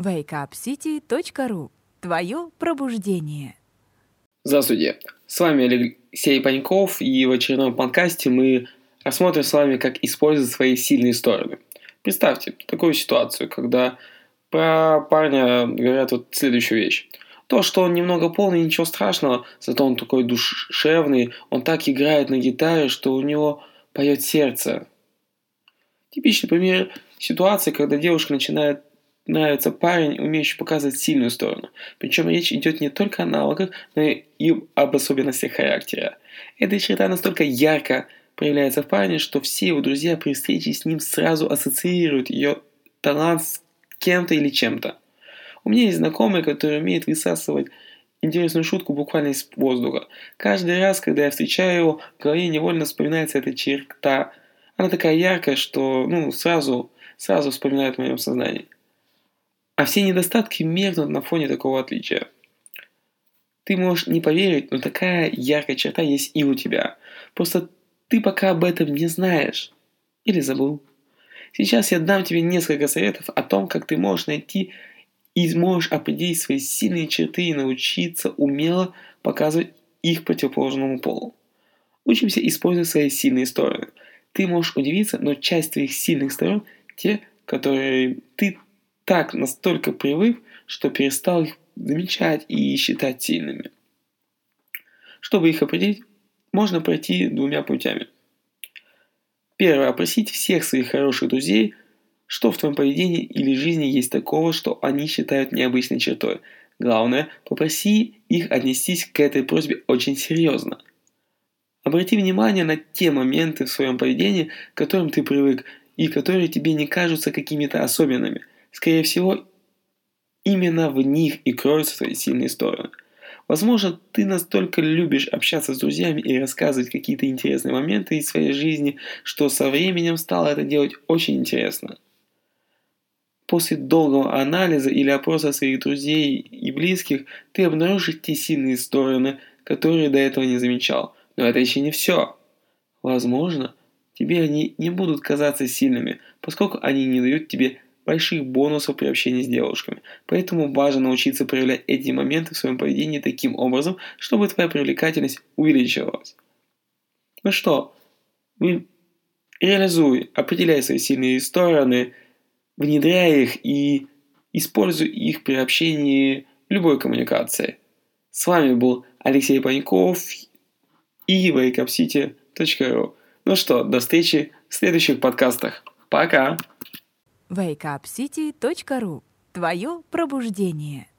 wakeupcity.ru. Твое пробуждение. Здравствуйте, с вами Алексей Паньков, и в очередном подкасте мы рассмотрим с вами, как использовать свои сильные стороны. Представьте такую ситуацию, когда про парня говорят вот следующую вещь. То, что он немного полный, ничего страшного, зато он такой душевный, он так играет на гитаре, что у него поет сердце. Типичный пример ситуации, когда девушка начинает нравится парень, умеющий показывать сильную сторону. Причем речь идет не только о навыках, но и об особенностях характера. Эта черта настолько ярко проявляется в парне, что все его друзья при встрече с ним сразу ассоциируют ее талант с кем-то или чем-то. У меня есть знакомый, который умеет высасывать интересную шутку буквально из воздуха. Каждый раз, когда я встречаю его, в голове невольно вспоминается эта черта. Она такая яркая, что ну, сразу, сразу вспоминает в моем сознании. А все недостатки меркнут на фоне такого отличия. Ты можешь не поверить, но такая яркая черта есть и у тебя. Просто ты пока об этом не знаешь. Или забыл. Сейчас я дам тебе несколько советов о том, как ты можешь найти и можешь определить свои сильные черты и научиться умело показывать их противоположному полу. Учимся использовать свои сильные стороны. Ты можешь удивиться, но часть твоих сильных сторон – те, которые ты так настолько привык, что перестал их замечать и считать сильными. Чтобы их определить, можно пройти двумя путями. Первое. Опросить всех своих хороших друзей, что в твоем поведении или жизни есть такого, что они считают необычной чертой. Главное, попроси их отнестись к этой просьбе очень серьезно. Обрати внимание на те моменты в своем поведении, к которым ты привык, и которые тебе не кажутся какими-то особенными. Скорее всего, именно в них и кроются твои сильные стороны. Возможно, ты настолько любишь общаться с друзьями и рассказывать какие-то интересные моменты из своей жизни, что со временем стало это делать очень интересно. После долгого анализа или опроса своих друзей и близких, ты обнаружишь те сильные стороны, которые до этого не замечал. Но это еще не все. Возможно, тебе они не будут казаться сильными, поскольку они не дают тебе больших бонусов при общении с девушками. Поэтому важно научиться проявлять эти моменты в своем поведении таким образом, чтобы твоя привлекательность увеличивалась. Ну что, реализуй, определяй свои сильные стороны, внедряй их и используй их при общении в любой коммуникации. С вами был Алексей Паньков и wakeupcity.ru. Ну что, до встречи в следующих подкастах. Пока! wakeupcity.ru. Твое пробуждение.